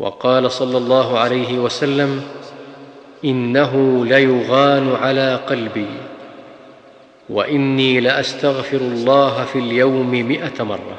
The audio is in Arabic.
وقال صلى الله عليه وسلم إنه ليغان على قلبي وإني لأستغفر الله في اليوم مائه مرة.